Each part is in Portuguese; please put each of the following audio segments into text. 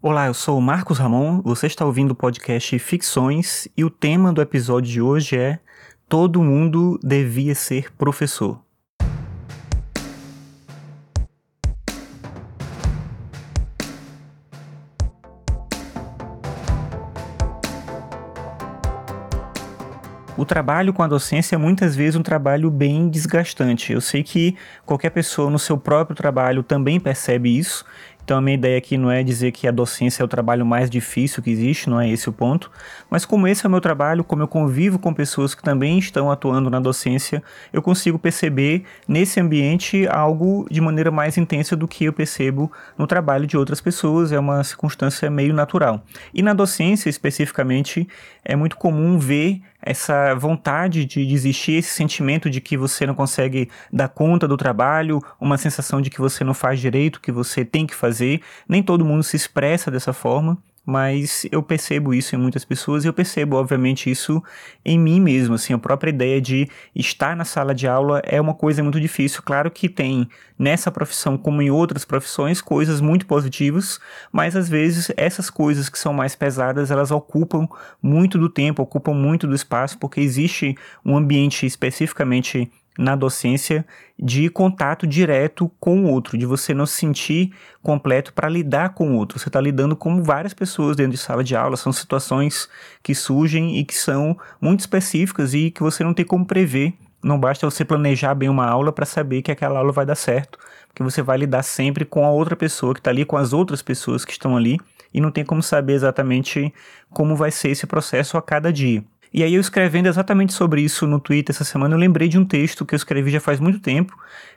Olá, eu sou o Marcos Ramon, você está ouvindo o podcast Ficções e o tema do episódio de hoje é Todo mundo devia ser professor. O trabalho com a docência é muitas vezes um trabalho bem desgastante. Eu sei que qualquer pessoa no seu próprio trabalho também percebe isso então a minha ideia aqui não é dizer que a docência é o trabalho mais difícil que existe, não é esse o ponto, mas como esse é o meu trabalho, como eu convivo com pessoas que também estão atuando na docência, eu consigo perceber nesse ambiente algo de maneira mais intensa do que eu percebo no trabalho de outras pessoas, é uma circunstância meio natural. E na docência especificamente, é muito comum ver essa vontade de desistir, esse sentimento de que você não consegue dar conta do trabalho, uma sensação de que você não faz direito, que você tem que fazer. Nem todo mundo se expressa dessa forma, mas eu percebo isso em muitas pessoas e eu percebo, obviamente, isso em mim mesmo. Assim, a própria ideia de estar na sala de aula é uma coisa muito difícil. Claro que tem nessa profissão, como em outras profissões, coisas muito positivas, mas às vezes essas coisas que são mais pesadas elas ocupam muito do tempo, ocupam muito do espaço, porque existe um ambiente especificamente na docência de contato direto com o outro, de você não se sentir completo para lidar com o outro. Você está lidando com várias pessoas dentro de sala de aula, são situações que surgem e que são muito específicas e que você não tem como prever. Não basta você planejar bem uma aula para saber que aquela aula vai dar certo, porque você vai lidar sempre com a outra pessoa que está ali, com as outras pessoas que estão ali, e não tem como saber exatamente como vai ser esse processo a cada dia. E aí eu escrevendo exatamente sobre isso no Twitter essa semana, eu lembrei de um texto que eu escrevi já faz muito tempo,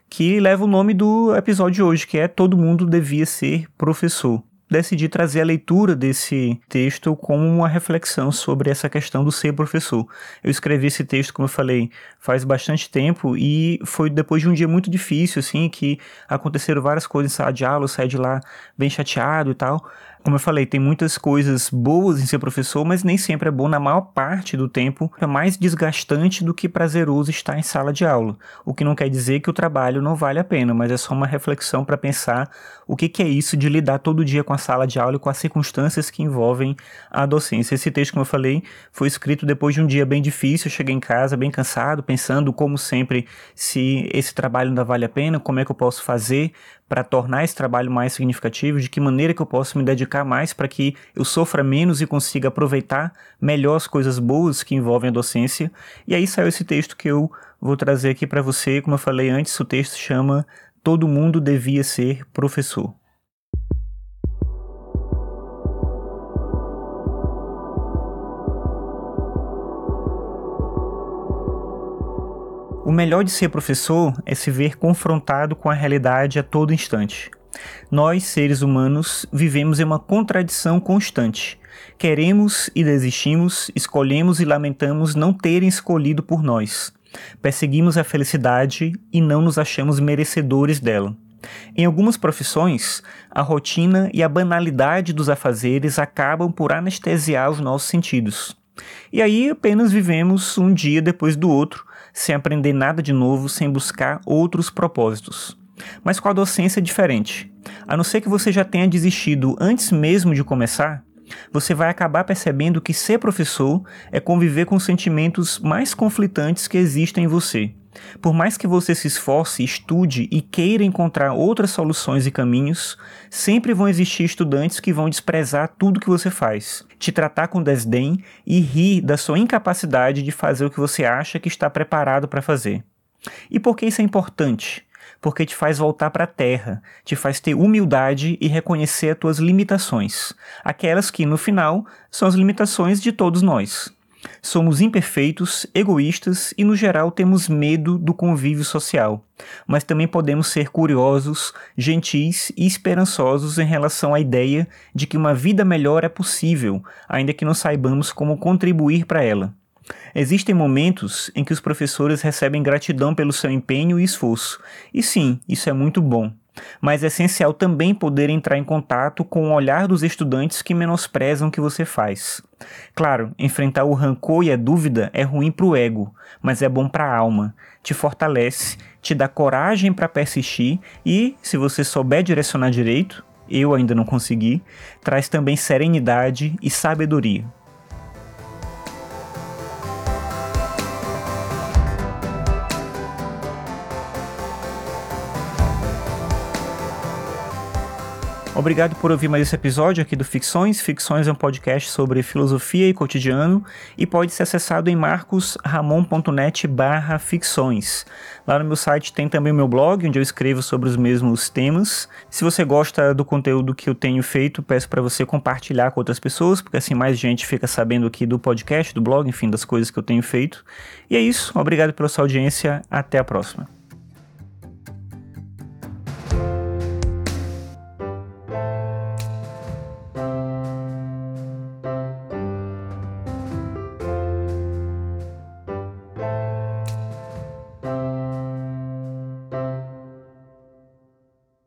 que leva o nome do episódio de hoje, que é Todo mundo devia ser professor. Decidi trazer a leitura desse texto como uma reflexão sobre essa questão do ser professor. Eu escrevi esse texto, como eu falei, faz bastante tempo e foi depois de um dia muito difícil, assim, que aconteceram várias coisas sala de aula, saí de lá bem chateado e tal. Como eu falei, tem muitas coisas boas em ser professor, mas nem sempre é bom. Na maior parte do tempo, é mais desgastante do que prazeroso estar em sala de aula. O que não quer dizer que o trabalho não vale a pena, mas é só uma reflexão para pensar o que, que é isso de lidar todo dia com a sala de aula e com as circunstâncias que envolvem a docência. Esse texto, como eu falei, foi escrito depois de um dia bem difícil. Eu cheguei em casa bem cansado, pensando, como sempre, se esse trabalho ainda vale a pena, como é que eu posso fazer para tornar esse trabalho mais significativo, de que maneira que eu posso me dedicar mais para que eu sofra menos e consiga aproveitar melhor as coisas boas que envolvem a docência. E aí saiu esse texto que eu vou trazer aqui para você, como eu falei antes, o texto chama Todo mundo devia ser professor. O melhor de ser professor é se ver confrontado com a realidade a todo instante. Nós, seres humanos, vivemos em uma contradição constante. Queremos e desistimos, escolhemos e lamentamos não terem escolhido por nós. Perseguimos a felicidade e não nos achamos merecedores dela. Em algumas profissões, a rotina e a banalidade dos afazeres acabam por anestesiar os nossos sentidos. E aí apenas vivemos um dia depois do outro, sem aprender nada de novo, sem buscar outros propósitos. Mas com a docência é diferente. A não ser que você já tenha desistido antes mesmo de começar, você vai acabar percebendo que ser professor é conviver com sentimentos mais conflitantes que existem em você. Por mais que você se esforce, estude e queira encontrar outras soluções e caminhos, sempre vão existir estudantes que vão desprezar tudo que você faz, te tratar com desdém e rir da sua incapacidade de fazer o que você acha que está preparado para fazer. E por que isso é importante? Porque te faz voltar para a terra, te faz ter humildade e reconhecer as tuas limitações, aquelas que, no final, são as limitações de todos nós. Somos imperfeitos, egoístas e, no geral, temos medo do convívio social. Mas também podemos ser curiosos, gentis e esperançosos em relação à ideia de que uma vida melhor é possível, ainda que não saibamos como contribuir para ela. Existem momentos em que os professores recebem gratidão pelo seu empenho e esforço, e sim, isso é muito bom mas é essencial também poder entrar em contato com o olhar dos estudantes que menosprezam o que você faz. Claro, enfrentar o rancor e a dúvida é ruim para o ego, mas é bom para a alma, te fortalece, te dá coragem para persistir e, se você souber direcionar direito, eu ainda não consegui, traz também serenidade e sabedoria. Obrigado por ouvir mais esse episódio aqui do Ficções. Ficções é um podcast sobre filosofia e cotidiano e pode ser acessado em marcosramon.net barra ficções. Lá no meu site tem também o meu blog, onde eu escrevo sobre os mesmos temas. Se você gosta do conteúdo que eu tenho feito, peço para você compartilhar com outras pessoas, porque assim mais gente fica sabendo aqui do podcast, do blog, enfim, das coisas que eu tenho feito. E é isso. Obrigado pela sua audiência. Até a próxima.